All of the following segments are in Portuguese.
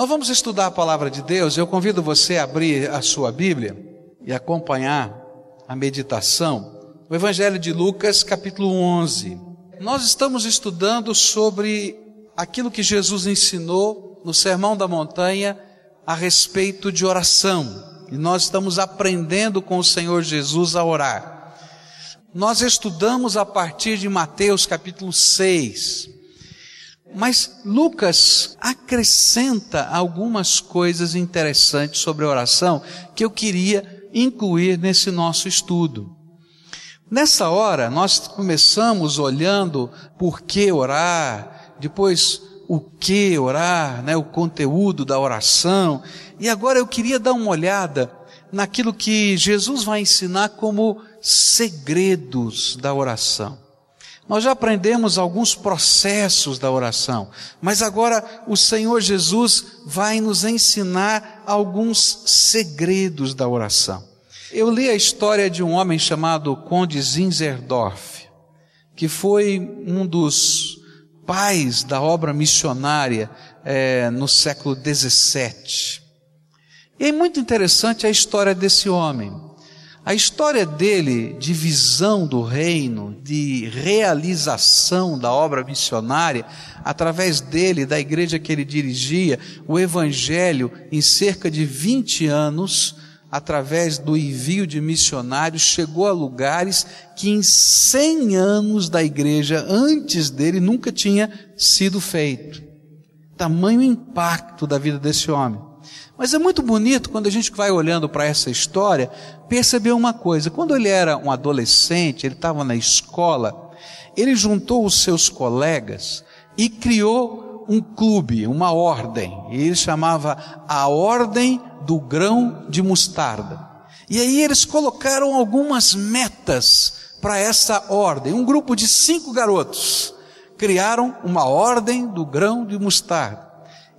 Nós vamos estudar a palavra de Deus. Eu convido você a abrir a sua Bíblia e acompanhar a meditação. O Evangelho de Lucas, capítulo 11. Nós estamos estudando sobre aquilo que Jesus ensinou no Sermão da Montanha a respeito de oração. E nós estamos aprendendo com o Senhor Jesus a orar. Nós estudamos a partir de Mateus capítulo 6. Mas Lucas acrescenta algumas coisas interessantes sobre a oração que eu queria incluir nesse nosso estudo. Nessa hora, nós começamos olhando por que orar, depois o que orar, né, o conteúdo da oração, e agora eu queria dar uma olhada naquilo que Jesus vai ensinar como segredos da oração. Nós já aprendemos alguns processos da oração, mas agora o Senhor Jesus vai nos ensinar alguns segredos da oração. Eu li a história de um homem chamado Conde Zinzerdorf, que foi um dos pais da obra missionária é, no século XVII. E é muito interessante a história desse homem. A história dele de visão do reino, de realização da obra missionária, através dele, da igreja que ele dirigia, o evangelho em cerca de 20 anos, através do envio de missionários, chegou a lugares que em 100 anos da igreja antes dele nunca tinha sido feito. Tamanho impacto da vida desse homem. Mas é muito bonito quando a gente vai olhando para essa história, perceber uma coisa. Quando ele era um adolescente, ele estava na escola, ele juntou os seus colegas e criou um clube, uma ordem. E ele chamava a Ordem do Grão de Mostarda. E aí eles colocaram algumas metas para essa ordem. Um grupo de cinco garotos criaram uma ordem do grão de mostarda.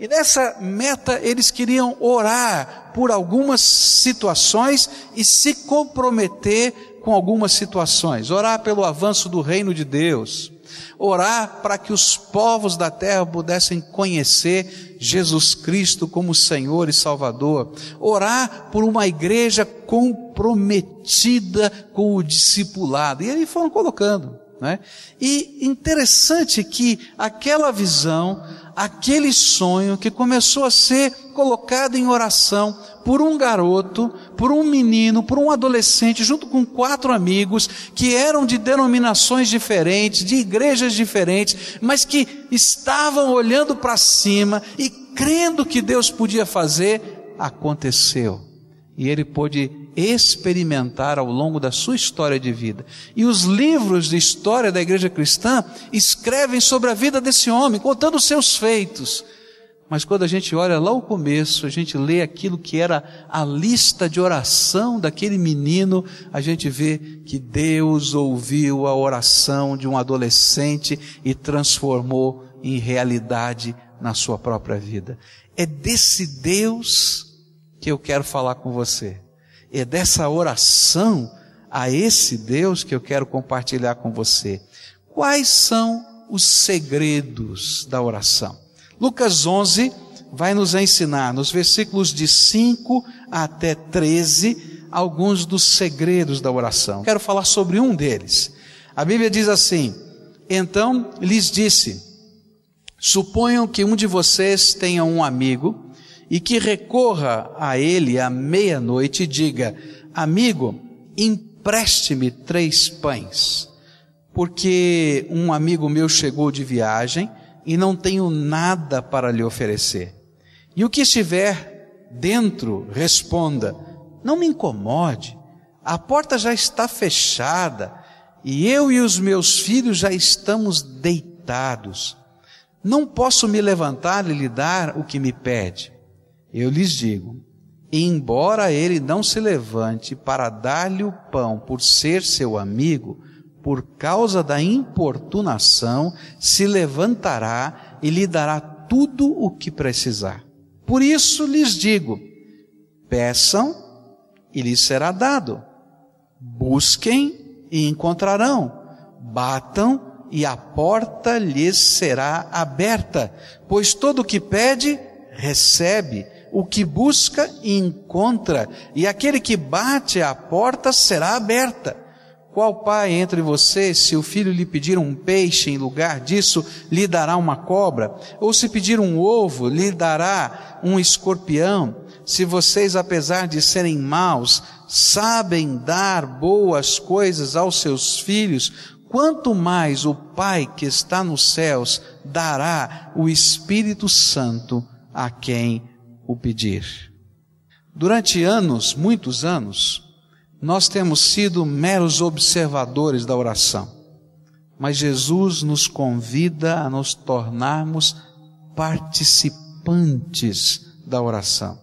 E nessa meta eles queriam orar por algumas situações e se comprometer com algumas situações. Orar pelo avanço do reino de Deus. Orar para que os povos da terra pudessem conhecer Jesus Cristo como Senhor e Salvador. Orar por uma igreja comprometida com o discipulado. E eles foram colocando. Né? E interessante que aquela visão aquele sonho que começou a ser colocado em oração por um garoto, por um menino, por um adolescente, junto com quatro amigos que eram de denominações diferentes, de igrejas diferentes, mas que estavam olhando para cima e crendo que Deus podia fazer, aconteceu. E ele pôde experimentar ao longo da sua história de vida. E os livros de história da igreja cristã escrevem sobre a vida desse homem, contando os seus feitos. Mas quando a gente olha lá o começo, a gente lê aquilo que era a lista de oração daquele menino, a gente vê que Deus ouviu a oração de um adolescente e transformou em realidade na sua própria vida. É desse Deus que eu quero falar com você. É dessa oração a esse Deus que eu quero compartilhar com você. Quais são os segredos da oração? Lucas 11 vai nos ensinar, nos versículos de 5 até 13, alguns dos segredos da oração. Quero falar sobre um deles. A Bíblia diz assim: Então lhes disse: Suponham que um de vocês tenha um amigo e que recorra a ele à meia-noite e diga: Amigo, empreste-me três pães, porque um amigo meu chegou de viagem e não tenho nada para lhe oferecer. E o que estiver dentro, responda: Não me incomode, a porta já está fechada e eu e os meus filhos já estamos deitados. Não posso me levantar e lhe dar o que me pede. Eu lhes digo, embora ele não se levante para dar-lhe o pão por ser seu amigo, por causa da importunação, se levantará e lhe dará tudo o que precisar. Por isso lhes digo: peçam e lhes será dado, busquem e encontrarão, batam e a porta lhes será aberta, pois todo o que pede, recebe, o que busca encontra, e aquele que bate a porta será aberta. Qual pai entre vocês, se o filho lhe pedir um peixe em lugar disso, lhe dará uma cobra? Ou se pedir um ovo, lhe dará um escorpião? Se vocês, apesar de serem maus, sabem dar boas coisas aos seus filhos, quanto mais o Pai que está nos céus dará o Espírito Santo a quem o pedir. Durante anos, muitos anos, nós temos sido meros observadores da oração, mas Jesus nos convida a nos tornarmos participantes da oração.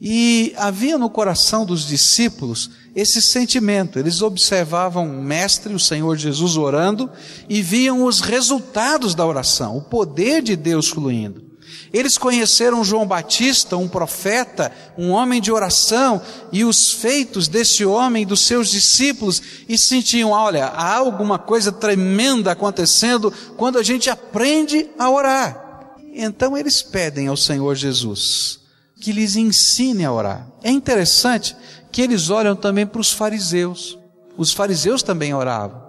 E havia no coração dos discípulos esse sentimento. Eles observavam o Mestre, o Senhor Jesus, orando e viam os resultados da oração, o poder de Deus fluindo. Eles conheceram João Batista, um profeta, um homem de oração, e os feitos desse homem, dos seus discípulos, e sentiam: olha, há alguma coisa tremenda acontecendo quando a gente aprende a orar. Então eles pedem ao Senhor Jesus que lhes ensine a orar. É interessante que eles olham também para os fariseus. Os fariseus também oravam.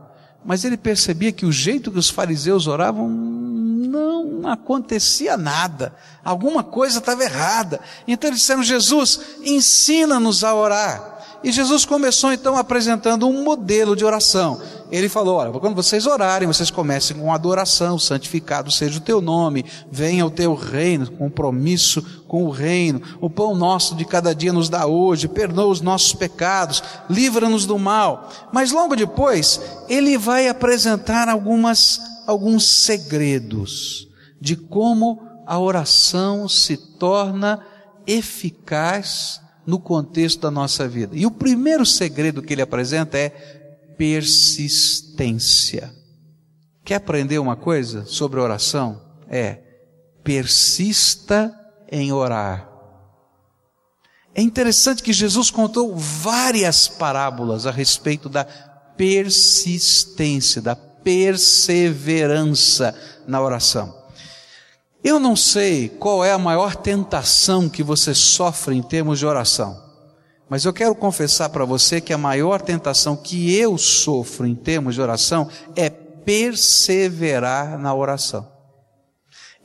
Mas ele percebia que o jeito que os fariseus oravam não acontecia nada. Alguma coisa estava errada. Então eles disseram: Jesus, ensina-nos a orar. E Jesus começou então apresentando um modelo de oração. Ele falou: Olha, quando vocês orarem, vocês comecem com adoração, santificado seja o teu nome, venha o teu reino, compromisso com o reino. O pão nosso de cada dia nos dá hoje, perdoa os nossos pecados, livra-nos do mal. Mas logo depois, ele vai apresentar algumas, alguns segredos de como a oração se torna eficaz no contexto da nossa vida. E o primeiro segredo que ele apresenta é persistência. Quer aprender uma coisa sobre oração? É persista em orar. É interessante que Jesus contou várias parábolas a respeito da persistência, da perseverança na oração. Eu não sei qual é a maior tentação que você sofre em termos de oração, mas eu quero confessar para você que a maior tentação que eu sofro em termos de oração é perseverar na oração.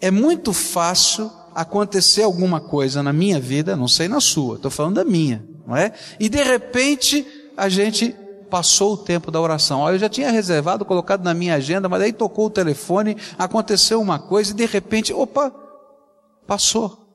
É muito fácil acontecer alguma coisa na minha vida, não sei na sua, estou falando da minha, não é? E de repente a gente passou o tempo da oração. Eu já tinha reservado, colocado na minha agenda, mas aí tocou o telefone, aconteceu uma coisa e de repente, opa, passou.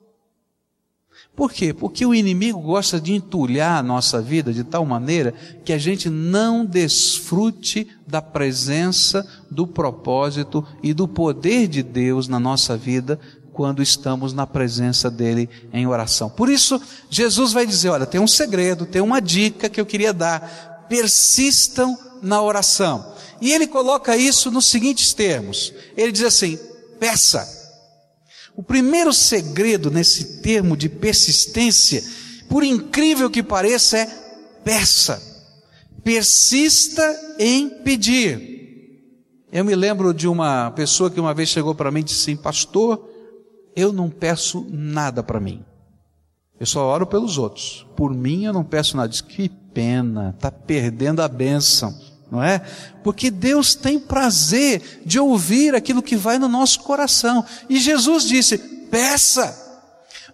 Por quê? Porque o inimigo gosta de entulhar a nossa vida de tal maneira que a gente não desfrute da presença, do propósito e do poder de Deus na nossa vida quando estamos na presença dele em oração. Por isso, Jesus vai dizer: olha, tem um segredo, tem uma dica que eu queria dar persistam na oração. E ele coloca isso nos seguintes termos: ele diz assim, peça. O primeiro segredo nesse termo de persistência, por incrível que pareça, é peça. Persista em pedir. Eu me lembro de uma pessoa que uma vez chegou para mim e disse assim: Pastor, eu não peço nada para mim. Eu só oro pelos outros. Por mim eu não peço nada. Diz, que pena, está perdendo a bênção, não é? Porque Deus tem prazer de ouvir aquilo que vai no nosso coração. E Jesus disse: peça.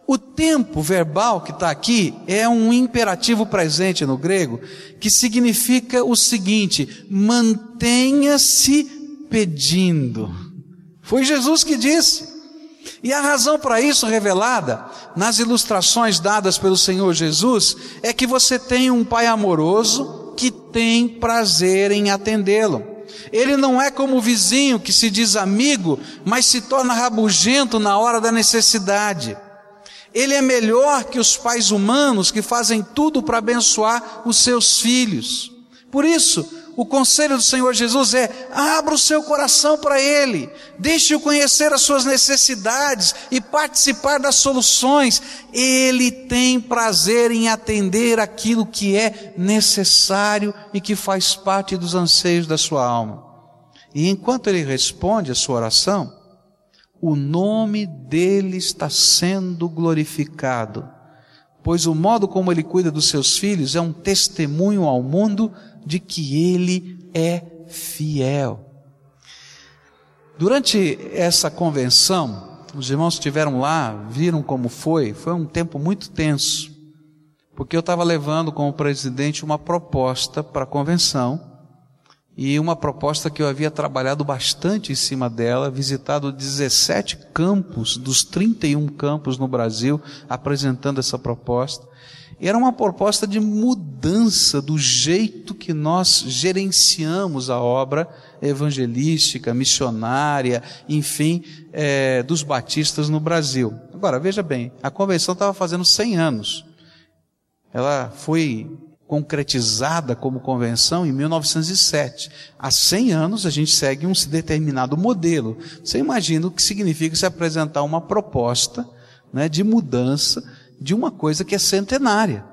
O tempo verbal que está aqui é um imperativo presente no grego, que significa o seguinte: mantenha-se pedindo. Foi Jesus que disse. E a razão para isso revelada nas ilustrações dadas pelo Senhor Jesus é que você tem um pai amoroso que tem prazer em atendê-lo. Ele não é como o vizinho que se diz amigo, mas se torna rabugento na hora da necessidade. Ele é melhor que os pais humanos que fazem tudo para abençoar os seus filhos. Por isso, o conselho do Senhor Jesus é: abra o seu coração para Ele, deixe-o conhecer as suas necessidades e participar das soluções. Ele tem prazer em atender aquilo que é necessário e que faz parte dos anseios da sua alma. E enquanto Ele responde a sua oração, o nome dele está sendo glorificado, pois o modo como ele cuida dos seus filhos é um testemunho ao mundo de que ele é fiel. Durante essa convenção, os irmãos que estiveram lá viram como foi, foi um tempo muito tenso, porque eu estava levando como presidente uma proposta para a convenção, e uma proposta que eu havia trabalhado bastante em cima dela, visitado 17 campos dos 31 campos no Brasil, apresentando essa proposta. Era uma proposta de mudança do jeito que nós gerenciamos a obra evangelística, missionária, enfim, é, dos batistas no Brasil. Agora, veja bem, a convenção estava fazendo 100 anos. Ela foi concretizada como convenção em 1907. Há 100 anos a gente segue um determinado modelo. Você imagina o que significa se apresentar uma proposta né, de mudança de uma coisa que é centenária.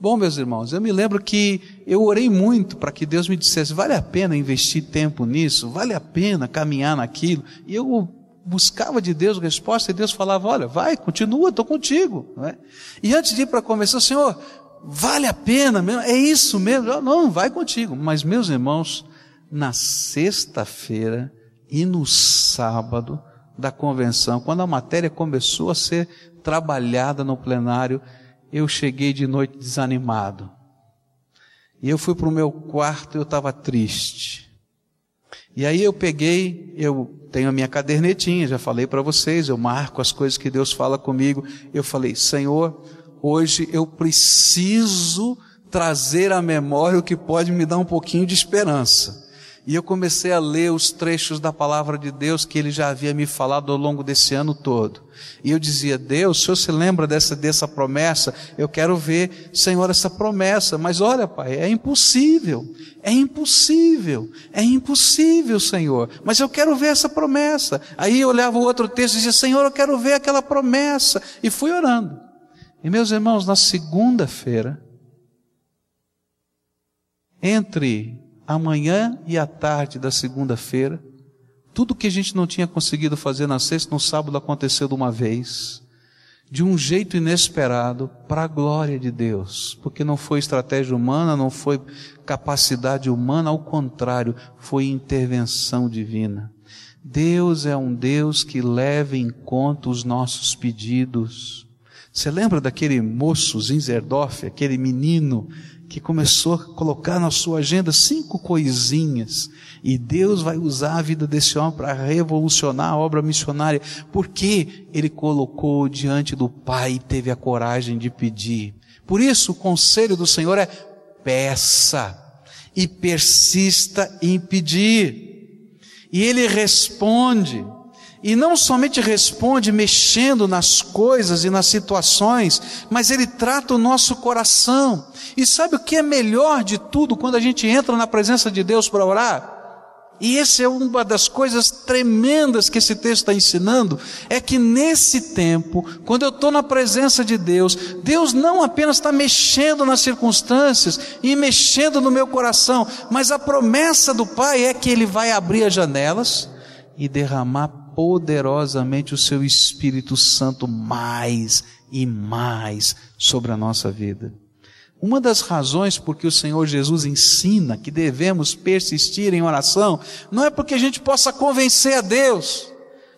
Bom, meus irmãos, eu me lembro que eu orei muito para que Deus me dissesse: vale a pena investir tempo nisso? Vale a pena caminhar naquilo? E eu buscava de Deus resposta e Deus falava: olha, vai, continua, estou contigo. É? E antes de ir para a convenção, Senhor, vale a pena mesmo, é isso mesmo, não, vai contigo. Mas meus irmãos, na sexta-feira e no sábado da convenção, quando a matéria começou a ser trabalhada no plenário, eu cheguei de noite desanimado. E eu fui para o meu quarto e eu estava triste. E aí eu peguei, eu tenho a minha cadernetinha, já falei para vocês, eu marco as coisas que Deus fala comigo. Eu falei, Senhor, hoje eu preciso trazer à memória o que pode me dar um pouquinho de esperança. E eu comecei a ler os trechos da palavra de Deus que ele já havia me falado ao longo desse ano todo. E eu dizia, Deus, o Senhor se lembra dessa, dessa promessa? Eu quero ver, Senhor, essa promessa. Mas olha, Pai, é impossível. É impossível. É impossível, Senhor. Mas eu quero ver essa promessa. Aí eu olhava o outro texto e dizia, Senhor, eu quero ver aquela promessa. E fui orando. E meus irmãos, na segunda-feira, entre a manhã e a tarde da segunda-feira, tudo que a gente não tinha conseguido fazer na sexta, no sábado aconteceu de uma vez, de um jeito inesperado, para a glória de Deus, porque não foi estratégia humana, não foi capacidade humana, ao contrário, foi intervenção divina. Deus é um Deus que leva em conta os nossos pedidos. Você lembra daquele moço Zinzerdorf, aquele menino que começou a colocar na sua agenda cinco coisinhas e Deus vai usar a vida desse homem para revolucionar a obra missionária, porque ele colocou diante do Pai e teve a coragem de pedir. Por isso, o conselho do Senhor é peça e persista em pedir. E ele responde. E não somente responde mexendo nas coisas e nas situações, mas ele trata o nosso coração. E sabe o que é melhor de tudo quando a gente entra na presença de Deus para orar? E essa é uma das coisas tremendas que esse texto está ensinando, é que nesse tempo, quando eu estou na presença de Deus, Deus não apenas está mexendo nas circunstâncias e mexendo no meu coração, mas a promessa do Pai é que Ele vai abrir as janelas e derramar poderosamente o seu Espírito Santo mais e mais sobre a nossa vida. Uma das razões por que o Senhor Jesus ensina que devemos persistir em oração, não é porque a gente possa convencer a Deus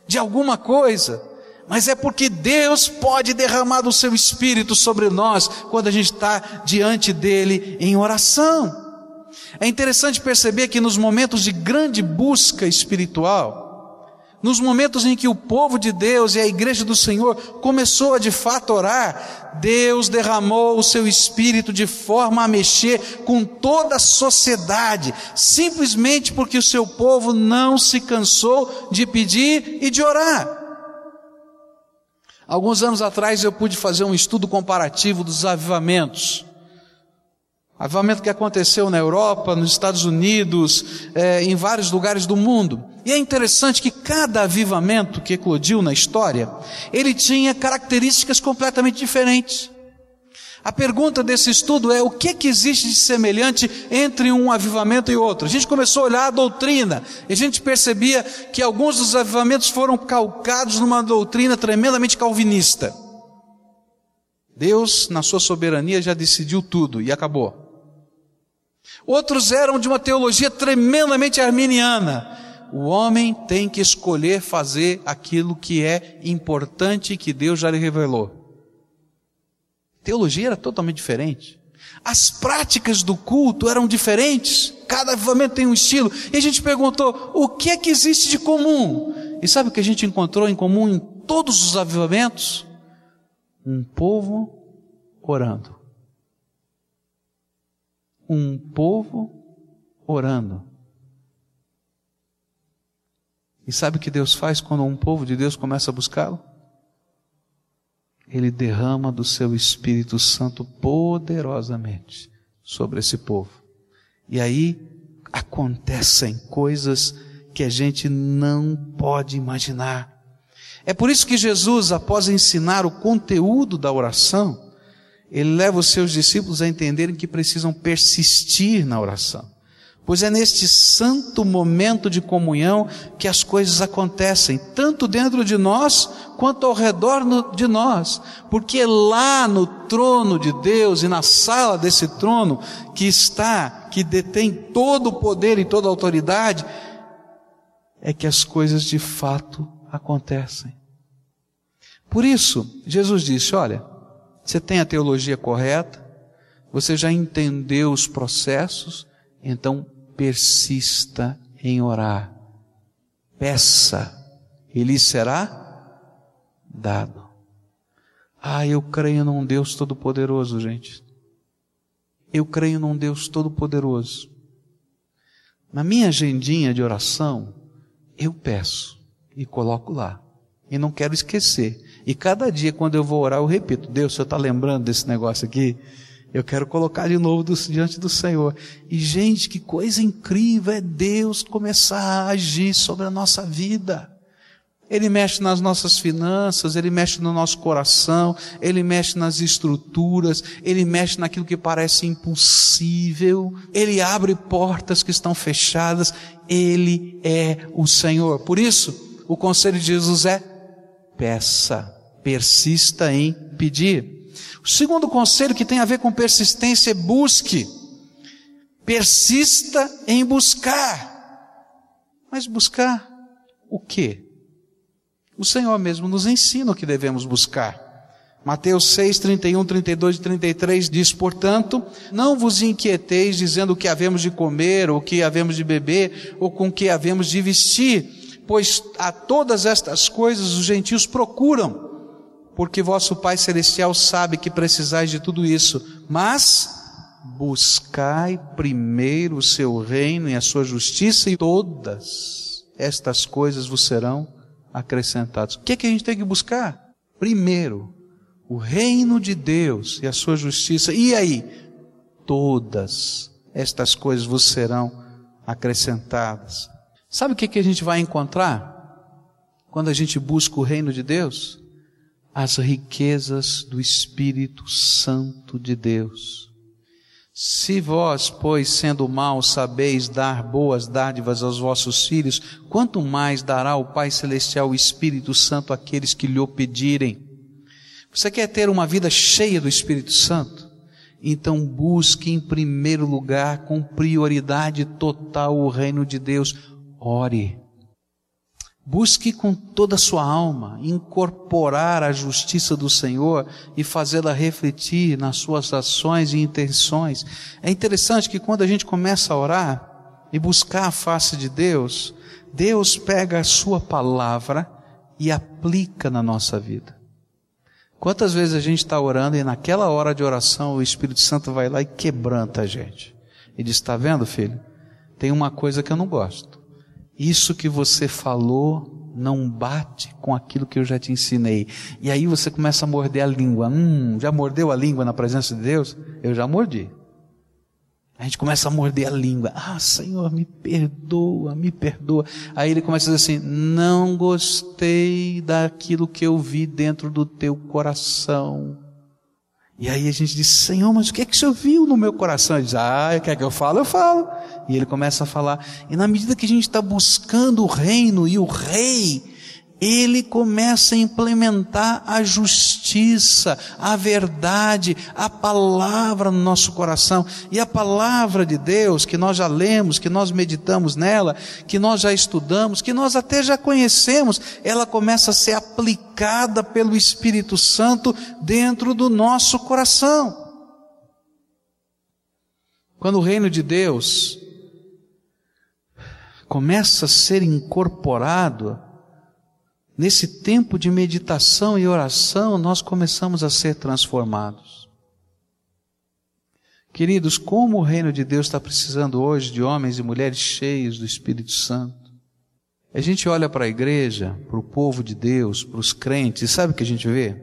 de alguma coisa, mas é porque Deus pode derramar do seu Espírito sobre nós quando a gente está diante dele em oração. É interessante perceber que nos momentos de grande busca espiritual, nos momentos em que o povo de Deus e a igreja do Senhor começou a de fato orar, Deus derramou o seu espírito de forma a mexer com toda a sociedade, simplesmente porque o seu povo não se cansou de pedir e de orar. Alguns anos atrás eu pude fazer um estudo comparativo dos avivamentos. Avivamento que aconteceu na Europa, nos Estados Unidos, é, em vários lugares do mundo. E é interessante que cada avivamento que eclodiu na história, ele tinha características completamente diferentes. A pergunta desse estudo é: o que, que existe de semelhante entre um avivamento e outro? A gente começou a olhar a doutrina e a gente percebia que alguns dos avivamentos foram calcados numa doutrina tremendamente calvinista. Deus, na sua soberania, já decidiu tudo e acabou. Outros eram de uma teologia tremendamente arminiana. O homem tem que escolher fazer aquilo que é importante que Deus já lhe revelou. Teologia era totalmente diferente. As práticas do culto eram diferentes. Cada avivamento tem um estilo. E a gente perguntou: o que é que existe de comum? E sabe o que a gente encontrou em comum em todos os avivamentos? Um povo orando. Um povo orando. E sabe o que Deus faz quando um povo de Deus começa a buscá-lo? Ele derrama do seu Espírito Santo poderosamente sobre esse povo. E aí acontecem coisas que a gente não pode imaginar. É por isso que Jesus, após ensinar o conteúdo da oração, ele leva os seus discípulos a entenderem que precisam persistir na oração pois é neste santo momento de comunhão que as coisas acontecem, tanto dentro de nós quanto ao redor de nós, porque lá no trono de Deus e na sala desse trono que está, que detém todo o poder e toda a autoridade, é que as coisas de fato acontecem. Por isso, Jesus disse: Olha, você tem a teologia correta, você já entendeu os processos, então persista em orar. Peça, e lhe será dado. Ah, eu creio num Deus Todo-Poderoso, gente. Eu creio num Deus Todo-Poderoso. Na minha agendinha de oração, eu peço e coloco lá. E não quero esquecer. E cada dia, quando eu vou orar, eu repito: Deus, o senhor está lembrando desse negócio aqui? Eu quero colocar de novo do, diante do Senhor. E, gente, que coisa incrível é Deus começar a agir sobre a nossa vida. Ele mexe nas nossas finanças, ele mexe no nosso coração, ele mexe nas estruturas, ele mexe naquilo que parece impossível, ele abre portas que estão fechadas, ele é o Senhor. Por isso, o conselho de Jesus é: peça, persista em pedir. O segundo conselho que tem a ver com persistência é busque. Persista em buscar. Mas buscar o quê? O Senhor mesmo nos ensina o que devemos buscar. Mateus 6, 31, 32 e 33 diz, portanto, não vos inquieteis dizendo o que havemos de comer, ou o que havemos de beber, ou com o que havemos de vestir, pois a todas estas coisas os gentios procuram porque vosso Pai Celestial sabe que precisais de tudo isso, mas buscai primeiro o seu reino e a sua justiça, e todas estas coisas vos serão acrescentadas. O que, é que a gente tem que buscar? Primeiro, o reino de Deus e a sua justiça, e aí, todas estas coisas vos serão acrescentadas. Sabe o que, que a gente vai encontrar quando a gente busca o reino de Deus? as riquezas do Espírito Santo de Deus. Se vós, pois, sendo maus, sabeis dar boas dádivas aos vossos filhos, quanto mais dará o Pai Celestial o Espírito Santo àqueles que lhe pedirem? Você quer ter uma vida cheia do Espírito Santo? Então busque em primeiro lugar, com prioridade total, o reino de Deus. Ore. Busque com toda a sua alma incorporar a justiça do Senhor e fazê-la refletir nas suas ações e intenções. É interessante que quando a gente começa a orar e buscar a face de Deus, Deus pega a sua palavra e aplica na nossa vida. Quantas vezes a gente está orando e naquela hora de oração o Espírito Santo vai lá e quebranta a gente e diz: Está vendo, filho? Tem uma coisa que eu não gosto. Isso que você falou não bate com aquilo que eu já te ensinei. E aí você começa a morder a língua. Hum, já mordeu a língua na presença de Deus? Eu já mordi. A gente começa a morder a língua. Ah, Senhor, me perdoa, me perdoa. Aí ele começa a dizer assim: Não gostei daquilo que eu vi dentro do teu coração. E aí a gente diz, Senhor, mas o que é que o Senhor viu no meu coração? Ele diz, ah, quer que eu falo? Eu falo. E ele começa a falar. E na medida que a gente está buscando o reino e o rei, ele começa a implementar a justiça, a verdade, a palavra no nosso coração. E a palavra de Deus, que nós já lemos, que nós meditamos nela, que nós já estudamos, que nós até já conhecemos, ela começa a ser aplicada pelo Espírito Santo dentro do nosso coração. Quando o reino de Deus começa a ser incorporado, Nesse tempo de meditação e oração, nós começamos a ser transformados. Queridos, como o reino de Deus está precisando hoje de homens e mulheres cheios do Espírito Santo. A gente olha para a igreja, para o povo de Deus, para os crentes, e sabe o que a gente vê?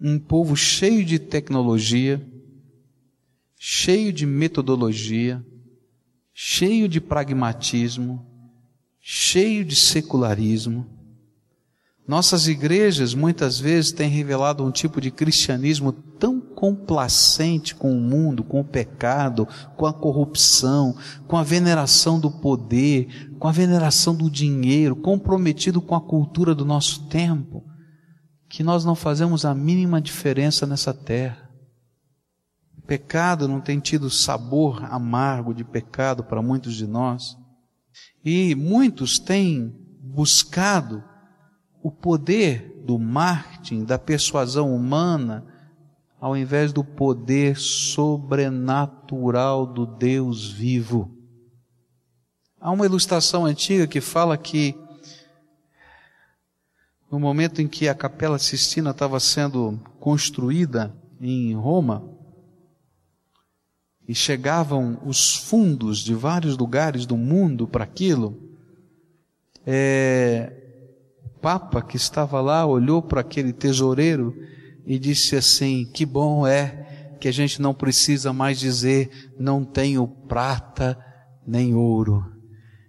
Um povo cheio de tecnologia, cheio de metodologia, cheio de pragmatismo, cheio de secularismo, nossas igrejas muitas vezes têm revelado um tipo de cristianismo tão complacente com o mundo, com o pecado, com a corrupção, com a veneração do poder, com a veneração do dinheiro, comprometido com a cultura do nosso tempo, que nós não fazemos a mínima diferença nessa terra. O pecado não tem tido sabor amargo de pecado para muitos de nós. E muitos têm buscado o poder do marketing, da persuasão humana, ao invés do poder sobrenatural do Deus vivo. Há uma ilustração antiga que fala que no momento em que a Capela Sistina estava sendo construída em Roma, e chegavam os fundos de vários lugares do mundo para aquilo, é, Papa que estava lá olhou para aquele tesoureiro e disse assim: Que bom é que a gente não precisa mais dizer não tenho prata nem ouro.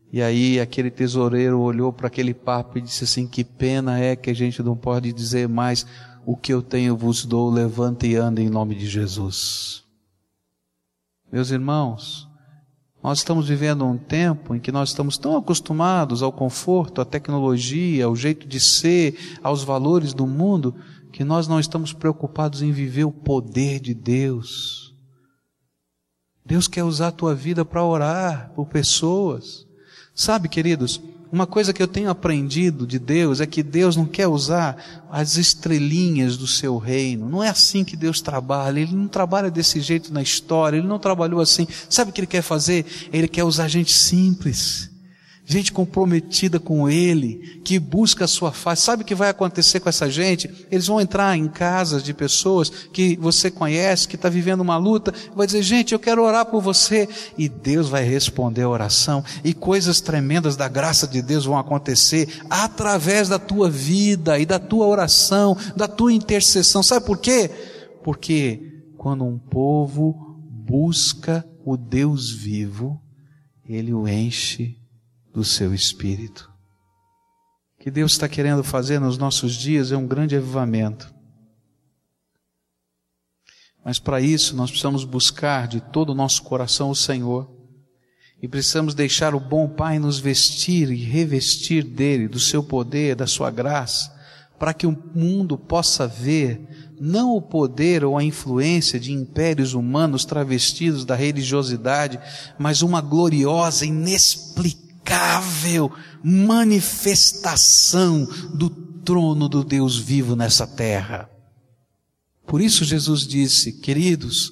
E aí aquele tesoureiro olhou para aquele Papa e disse assim: Que pena é que a gente não pode dizer mais o que eu tenho vos dou, levanta e anda em nome de Jesus. Meus irmãos, nós estamos vivendo um tempo em que nós estamos tão acostumados ao conforto, à tecnologia, ao jeito de ser, aos valores do mundo, que nós não estamos preocupados em viver o poder de Deus. Deus quer usar a tua vida para orar por pessoas. Sabe, queridos, uma coisa que eu tenho aprendido de Deus é que Deus não quer usar as estrelinhas do seu reino. Não é assim que Deus trabalha. Ele não trabalha desse jeito na história. Ele não trabalhou assim. Sabe o que ele quer fazer? Ele quer usar gente simples gente comprometida com Ele, que busca a sua face. Sabe o que vai acontecer com essa gente? Eles vão entrar em casas de pessoas que você conhece, que está vivendo uma luta, vai dizer, gente, eu quero orar por você. E Deus vai responder a oração, e coisas tremendas da graça de Deus vão acontecer através da tua vida e da tua oração, da tua intercessão. Sabe por quê? Porque quando um povo busca o Deus vivo, ele o enche do seu espírito. O que Deus está querendo fazer nos nossos dias é um grande avivamento. Mas para isso nós precisamos buscar de todo o nosso coração o Senhor. E precisamos deixar o bom Pai nos vestir e revestir dele, do seu poder, da sua graça, para que o mundo possa ver não o poder ou a influência de impérios humanos travestidos da religiosidade, mas uma gloriosa, inexplicável inexplicável manifestação do trono do Deus vivo nessa terra. Por isso Jesus disse, queridos,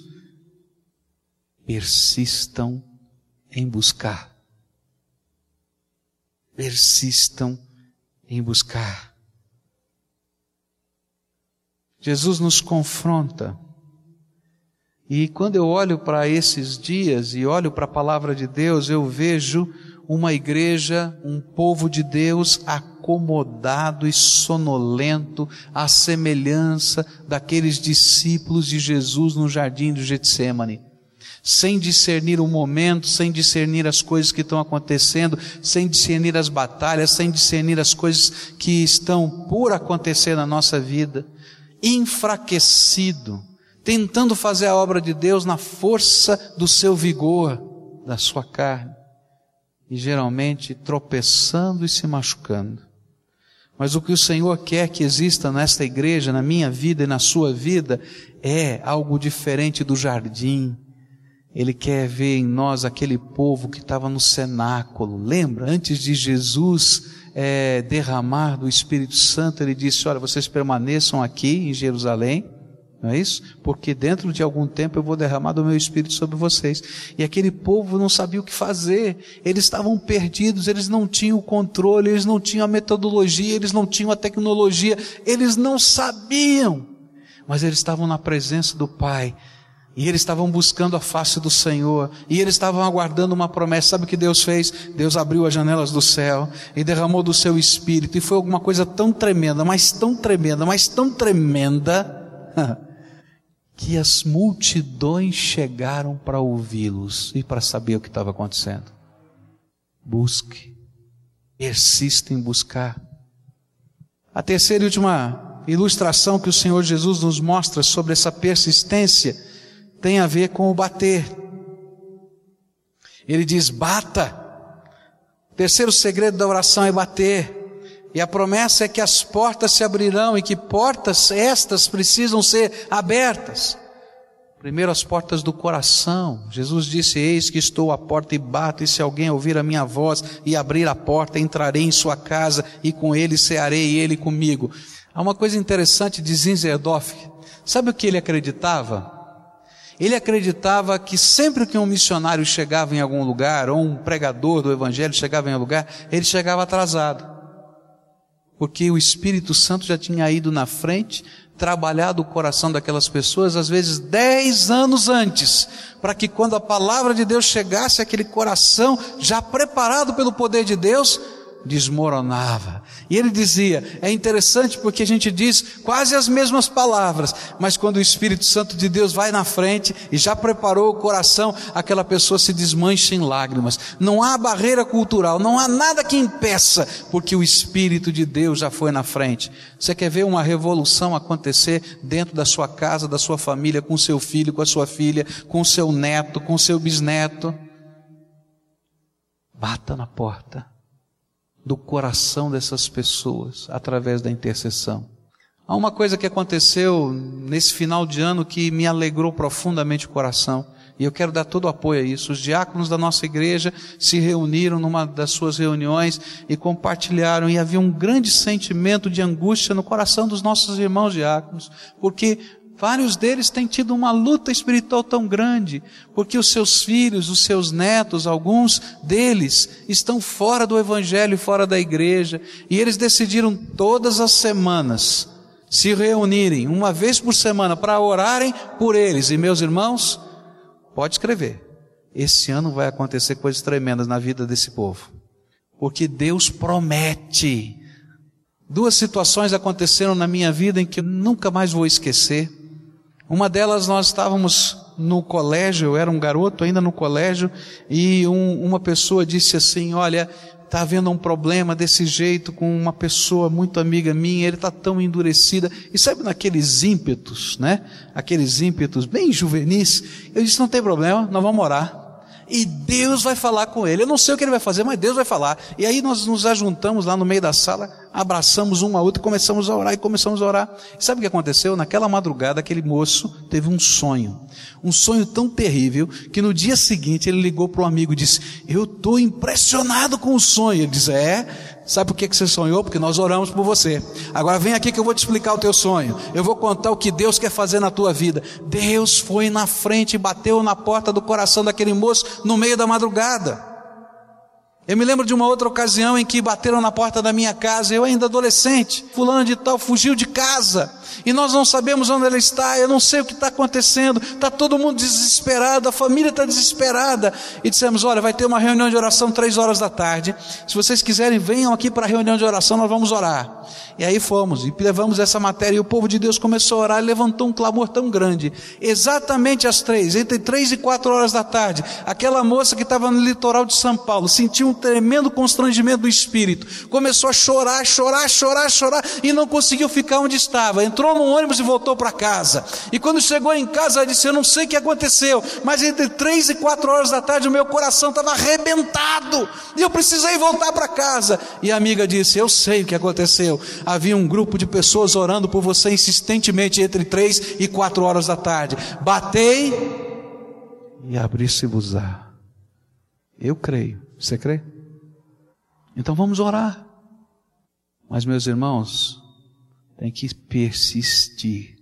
persistam em buscar. Persistam em buscar. Jesus nos confronta. E quando eu olho para esses dias e olho para a palavra de Deus, eu vejo uma igreja, um povo de Deus acomodado e sonolento, à semelhança daqueles discípulos de Jesus no jardim do Getsemane. Sem discernir o momento, sem discernir as coisas que estão acontecendo, sem discernir as batalhas, sem discernir as coisas que estão por acontecer na nossa vida, enfraquecido, tentando fazer a obra de Deus na força do seu vigor, da sua carne, e geralmente tropeçando e se machucando. Mas o que o Senhor quer que exista nesta igreja, na minha vida e na sua vida, é algo diferente do jardim. Ele quer ver em nós aquele povo que estava no cenáculo. Lembra? Antes de Jesus é, derramar do Espírito Santo, ele disse: Olha, vocês permaneçam aqui em Jerusalém não é isso? Porque dentro de algum tempo eu vou derramar do meu espírito sobre vocês. E aquele povo não sabia o que fazer. Eles estavam perdidos, eles não tinham o controle, eles não tinham a metodologia, eles não tinham a tecnologia, eles não sabiam. Mas eles estavam na presença do Pai. E eles estavam buscando a face do Senhor, e eles estavam aguardando uma promessa. Sabe o que Deus fez? Deus abriu as janelas do céu e derramou do seu espírito, e foi alguma coisa tão tremenda, mas tão tremenda, mas tão tremenda, que as multidões chegaram para ouvi-los e para saber o que estava acontecendo. Busque, persista em buscar. A terceira e última ilustração que o Senhor Jesus nos mostra sobre essa persistência tem a ver com o bater. Ele diz: bata. Terceiro segredo da oração é bater. E a promessa é que as portas se abrirão e que portas estas precisam ser abertas. Primeiro as portas do coração. Jesus disse: Eis que estou à porta e bato, e se alguém ouvir a minha voz e abrir a porta, entrarei em sua casa e com ele cearei e ele comigo. Há uma coisa interessante de Zinzerdorf. Sabe o que ele acreditava? Ele acreditava que sempre que um missionário chegava em algum lugar, ou um pregador do evangelho chegava em algum lugar, ele chegava atrasado porque o Espírito Santo já tinha ido na frente, trabalhado o coração daquelas pessoas, às vezes dez anos antes, para que quando a palavra de Deus chegasse àquele coração, já preparado pelo poder de Deus, desmoronava. E ele dizia: é interessante porque a gente diz quase as mesmas palavras, mas quando o Espírito Santo de Deus vai na frente e já preparou o coração, aquela pessoa se desmancha em lágrimas. Não há barreira cultural, não há nada que impeça, porque o Espírito de Deus já foi na frente. Você quer ver uma revolução acontecer dentro da sua casa, da sua família, com seu filho, com a sua filha, com seu neto, com seu bisneto? Bata na porta do coração dessas pessoas através da intercessão. Há uma coisa que aconteceu nesse final de ano que me alegrou profundamente o coração. E eu quero dar todo o apoio a isso. Os diáconos da nossa igreja se reuniram numa das suas reuniões e compartilharam, e havia um grande sentimento de angústia no coração dos nossos irmãos diáconos, porque Vários deles têm tido uma luta espiritual tão grande, porque os seus filhos, os seus netos, alguns deles estão fora do Evangelho fora da igreja, e eles decidiram todas as semanas se reunirem, uma vez por semana, para orarem por eles. E meus irmãos, pode escrever, esse ano vai acontecer coisas tremendas na vida desse povo, porque Deus promete. Duas situações aconteceram na minha vida em que eu nunca mais vou esquecer. Uma delas nós estávamos no colégio, eu era um garoto ainda no colégio, e um, uma pessoa disse assim: Olha, está havendo um problema desse jeito com uma pessoa muito amiga minha, ele está tão endurecida. E sabe naqueles ímpetos, né? Aqueles ímpetos bem juvenis. Eu disse: Não tem problema, nós vamos orar e Deus vai falar com ele. Eu não sei o que ele vai fazer, mas Deus vai falar. E aí nós nos ajuntamos lá no meio da sala, abraçamos um ao outro, começamos a orar e começamos a orar. E sabe o que aconteceu? Naquela madrugada, aquele moço teve um sonho. Um sonho tão terrível que no dia seguinte ele ligou para um amigo e disse: Eu estou impressionado com o sonho. Ele disse: É, Sabe por que você sonhou? Porque nós oramos por você. Agora vem aqui que eu vou te explicar o teu sonho. Eu vou contar o que Deus quer fazer na tua vida. Deus foi na frente e bateu na porta do coração daquele moço no meio da madrugada. Eu me lembro de uma outra ocasião em que bateram na porta da minha casa, eu ainda adolescente, fulano de tal fugiu de casa, e nós não sabemos onde ela está, eu não sei o que está acontecendo, está todo mundo desesperado, a família está desesperada, e dissemos: olha, vai ter uma reunião de oração três horas da tarde, se vocês quiserem, venham aqui para a reunião de oração, nós vamos orar. E aí fomos, e levamos essa matéria, e o povo de Deus começou a orar, e levantou um clamor tão grande, exatamente às três, entre três e quatro horas da tarde, aquela moça que estava no litoral de São Paulo, sentiu um tremendo constrangimento do espírito. Começou a chorar, chorar, chorar, chorar e não conseguiu ficar onde estava. Entrou no ônibus e voltou para casa. E quando chegou em casa, ela disse: Eu não sei o que aconteceu, mas entre três e quatro horas da tarde o meu coração estava arrebentado e eu precisei voltar para casa. E a amiga disse: Eu sei o que aconteceu. Havia um grupo de pessoas orando por você insistentemente entre três e quatro horas da tarde. Batei e abri-se-vos-á. Eu creio. Você crê? Então vamos orar. Mas, meus irmãos, tem que persistir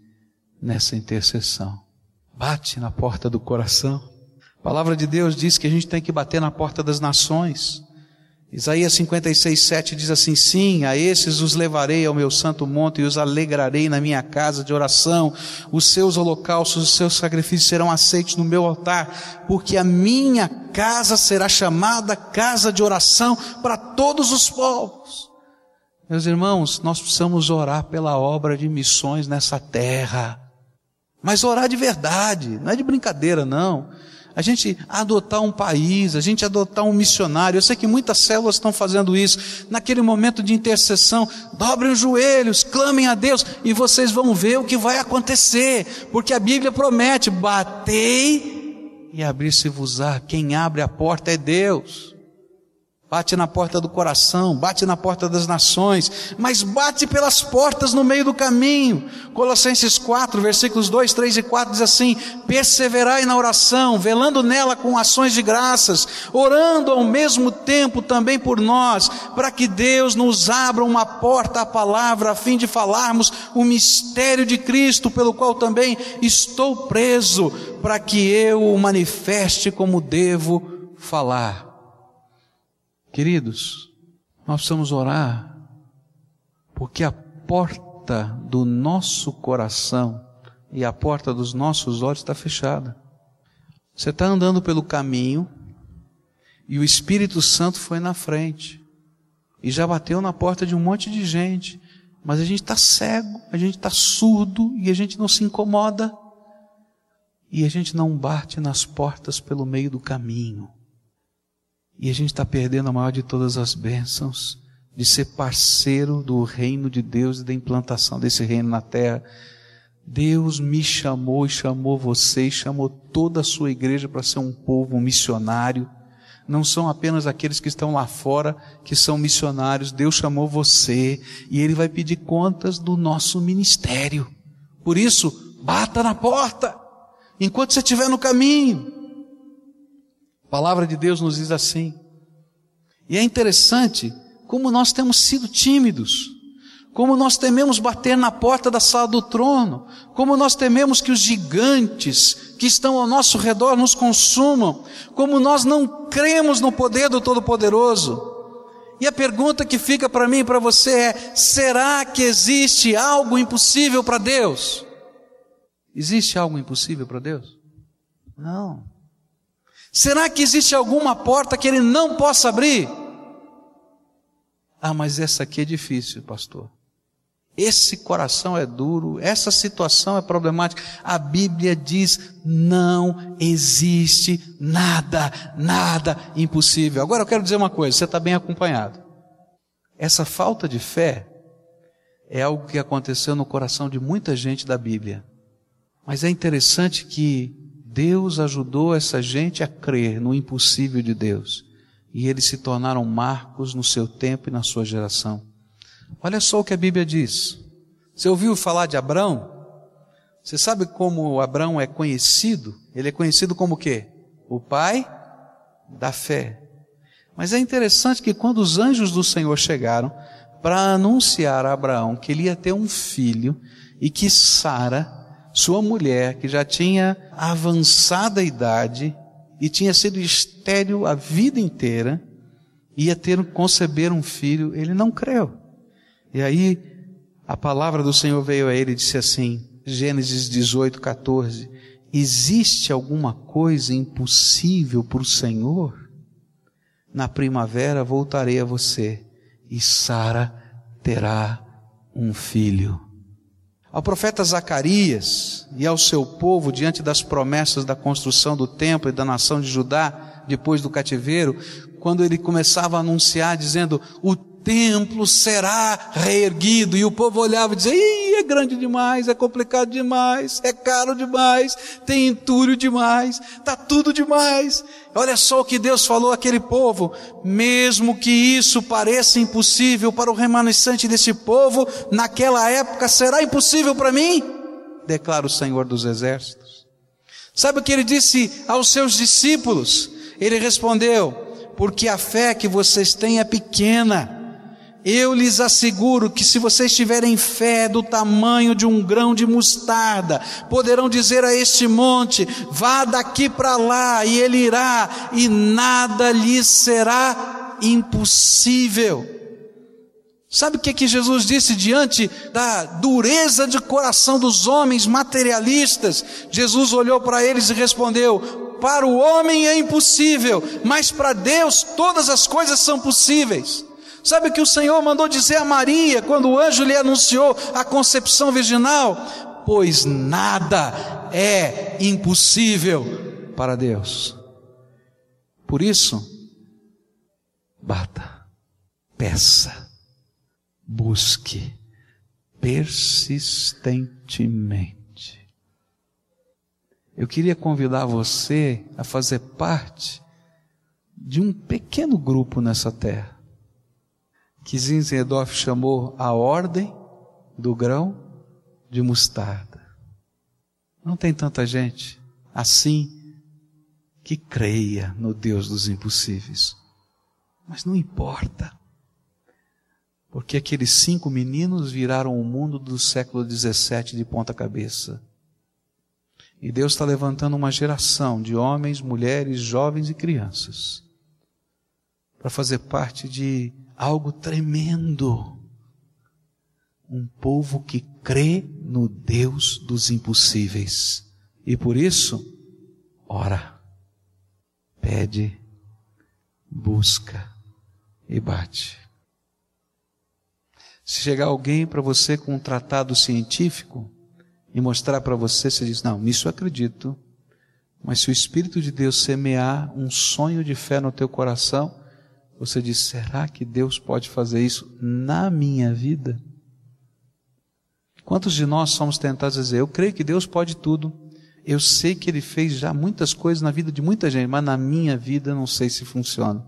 nessa intercessão. Bate na porta do coração. A palavra de Deus diz que a gente tem que bater na porta das nações. Isaías 56, 7 diz assim: Sim, a esses os levarei ao meu santo monte e os alegrarei na minha casa de oração. Os seus holocaustos, os seus sacrifícios serão aceitos no meu altar, porque a minha casa será chamada casa de oração para todos os povos. Meus irmãos, nós precisamos orar pela obra de missões nessa terra. Mas orar de verdade, não é de brincadeira, não a gente adotar um país, a gente adotar um missionário. Eu sei que muitas células estão fazendo isso. Naquele momento de intercessão, dobrem os joelhos, clamem a Deus e vocês vão ver o que vai acontecer, porque a Bíblia promete: batei e abrir-se-vos-á. Quem abre a porta é Deus bate na porta do coração, bate na porta das nações, mas bate pelas portas no meio do caminho. Colossenses 4, versículos 2, 3 e 4 diz assim: Perseverai na oração, velando nela com ações de graças, orando ao mesmo tempo também por nós, para que Deus nos abra uma porta à palavra, a fim de falarmos o mistério de Cristo, pelo qual também estou preso, para que eu o manifeste como devo falar. Queridos, nós precisamos orar, porque a porta do nosso coração e a porta dos nossos olhos está fechada. Você está andando pelo caminho e o Espírito Santo foi na frente e já bateu na porta de um monte de gente, mas a gente está cego, a gente está surdo e a gente não se incomoda e a gente não bate nas portas pelo meio do caminho. E a gente está perdendo a maior de todas as bênçãos de ser parceiro do reino de Deus e da implantação desse reino na terra. Deus me chamou e chamou você e chamou toda a sua igreja para ser um povo um missionário. Não são apenas aqueles que estão lá fora que são missionários. Deus chamou você e Ele vai pedir contas do nosso ministério. Por isso, bata na porta enquanto você estiver no caminho. A palavra de Deus nos diz assim. E é interessante como nós temos sido tímidos, como nós tememos bater na porta da sala do trono, como nós tememos que os gigantes que estão ao nosso redor nos consumam, como nós não cremos no poder do Todo-Poderoso. E a pergunta que fica para mim e para você é: será que existe algo impossível para Deus? Existe algo impossível para Deus? Não. Será que existe alguma porta que ele não possa abrir? Ah, mas essa aqui é difícil, pastor. Esse coração é duro, essa situação é problemática. A Bíblia diz: não existe nada, nada impossível. Agora eu quero dizer uma coisa: você está bem acompanhado. Essa falta de fé é algo que aconteceu no coração de muita gente da Bíblia. Mas é interessante que Deus ajudou essa gente a crer no impossível de Deus. E eles se tornaram marcos no seu tempo e na sua geração. Olha só o que a Bíblia diz. Você ouviu falar de Abraão? Você sabe como Abraão é conhecido? Ele é conhecido como o quê? O pai da fé. Mas é interessante que quando os anjos do Senhor chegaram para anunciar a Abraão que ele ia ter um filho e que Sara sua mulher, que já tinha avançada idade e tinha sido estéril a vida inteira, ia ter conceber um filho, ele não creu. E aí a palavra do Senhor veio a ele e disse assim, Gênesis 18, 14: Existe alguma coisa impossível para o Senhor? Na primavera voltarei a você e Sara terá um filho. Ao profeta Zacarias e ao seu povo, diante das promessas da construção do templo e da nação de Judá, depois do cativeiro, quando ele começava a anunciar, dizendo: O templo será reerguido. E o povo olhava e dizia: Ih, é grande demais, é complicado demais, é caro demais, tem entulho demais, está tudo demais. Olha só o que Deus falou àquele povo: mesmo que isso pareça impossível para o remanescente desse povo, naquela época será impossível para mim, declara o Senhor dos Exércitos. Sabe o que ele disse aos seus discípulos? Ele respondeu: porque a fé que vocês têm é pequena. Eu lhes asseguro que se vocês tiverem fé do tamanho de um grão de mostarda, poderão dizer a este monte: vá daqui para lá, e ele irá, e nada lhes será impossível. Sabe o que, que Jesus disse diante da dureza de coração dos homens materialistas? Jesus olhou para eles e respondeu: Para o homem é impossível, mas para Deus todas as coisas são possíveis. Sabe o que o Senhor mandou dizer a Maria quando o anjo lhe anunciou a concepção virginal? Pois nada é impossível para Deus. Por isso, bata, peça, busque persistentemente. Eu queria convidar você a fazer parte de um pequeno grupo nessa terra que Zinzendorf chamou a ordem do grão de mostarda. Não tem tanta gente assim que creia no Deus dos impossíveis. Mas não importa. Porque aqueles cinco meninos viraram o mundo do século XVII de ponta cabeça. E Deus está levantando uma geração de homens, mulheres, jovens e crianças para fazer parte de algo tremendo. Um povo que crê no Deus dos impossíveis. E por isso, ora, pede, busca e bate. Se chegar alguém para você com um tratado científico e mostrar para você, você diz: Não, nisso eu acredito. Mas se o Espírito de Deus semear um sonho de fé no teu coração, você diz: será que Deus pode fazer isso na minha vida? Quantos de nós somos tentados a dizer: eu creio que Deus pode tudo, eu sei que Ele fez já muitas coisas na vida de muita gente, mas na minha vida não sei se funciona.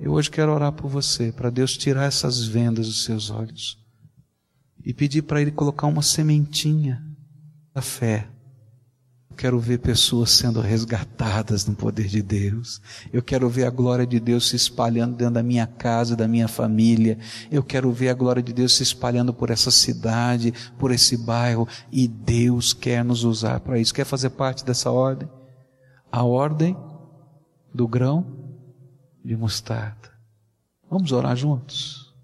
Eu hoje quero orar por você, para Deus tirar essas vendas dos seus olhos e pedir para Ele colocar uma sementinha da fé quero ver pessoas sendo resgatadas no poder de Deus. Eu quero ver a glória de Deus se espalhando dentro da minha casa, da minha família. Eu quero ver a glória de Deus se espalhando por essa cidade, por esse bairro. E Deus quer nos usar para isso. Quer fazer parte dessa ordem? A ordem do grão de mostarda. Vamos orar juntos?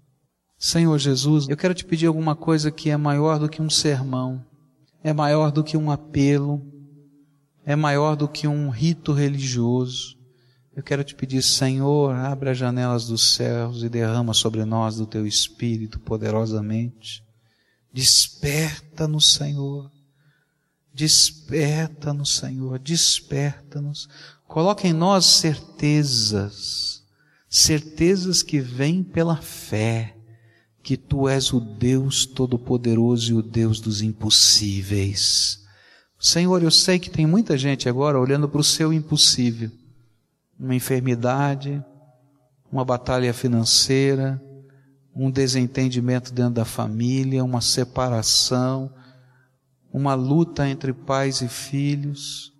Senhor Jesus, eu quero te pedir alguma coisa que é maior do que um sermão, é maior do que um apelo, é maior do que um rito religioso. Eu quero te pedir, Senhor, abre as janelas dos céus e derrama sobre nós do teu Espírito poderosamente. Desperta-nos, Senhor. Desperta-nos, Senhor. Desperta-nos. Coloca em nós certezas. Certezas que vêm pela fé. Que tu és o Deus Todo-Poderoso e o Deus dos impossíveis Senhor, eu sei que tem muita gente agora olhando para o seu impossível. Uma enfermidade, uma batalha financeira, um desentendimento dentro da família, uma separação, uma luta entre pais e filhos,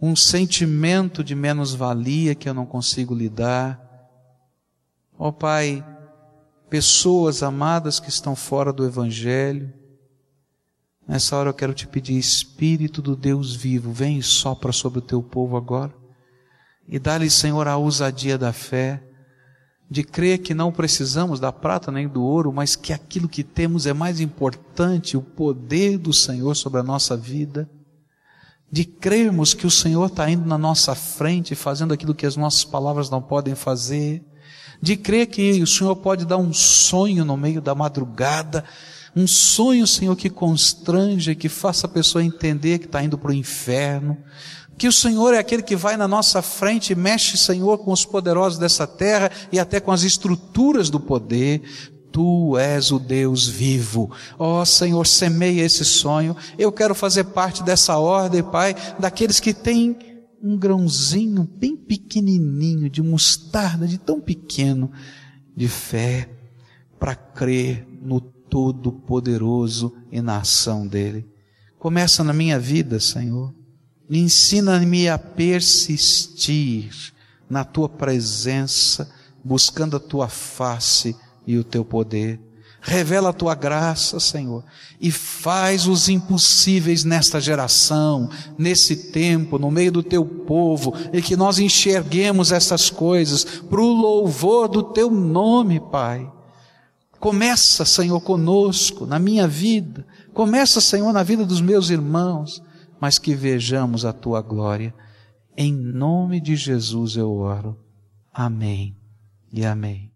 um sentimento de menos-valia que eu não consigo lidar. Ó oh, Pai, pessoas amadas que estão fora do Evangelho, Nessa hora eu quero te pedir, Espírito do Deus vivo, vem e sopra sobre o teu povo agora. E dá-lhe, Senhor, a ousadia da fé, de crer que não precisamos da prata nem do ouro, mas que aquilo que temos é mais importante, o poder do Senhor sobre a nossa vida. De crermos que o Senhor está indo na nossa frente, fazendo aquilo que as nossas palavras não podem fazer. De crer que o Senhor pode dar um sonho no meio da madrugada um sonho, Senhor, que constrange, que faça a pessoa entender que está indo para o inferno. Que o Senhor é aquele que vai na nossa frente e mexe, Senhor, com os poderosos dessa terra e até com as estruturas do poder. Tu és o Deus vivo. Ó oh, Senhor, semeia esse sonho. Eu quero fazer parte dessa ordem, Pai, daqueles que têm um grãozinho bem pequenininho de mostarda, de tão pequeno, de fé, para crer no Todo-Poderoso e na ação dEle. Começa na minha vida, Senhor. Ensina-me a persistir na Tua presença, buscando a Tua face e o Teu poder. Revela a tua graça, Senhor, e faz os impossíveis nesta geração, nesse tempo, no meio do teu povo, e que nós enxerguemos essas coisas para o louvor do teu nome, Pai. Começa, Senhor, conosco, na minha vida, começa, Senhor, na vida dos meus irmãos, mas que vejamos a tua glória. Em nome de Jesus eu oro. Amém e amém.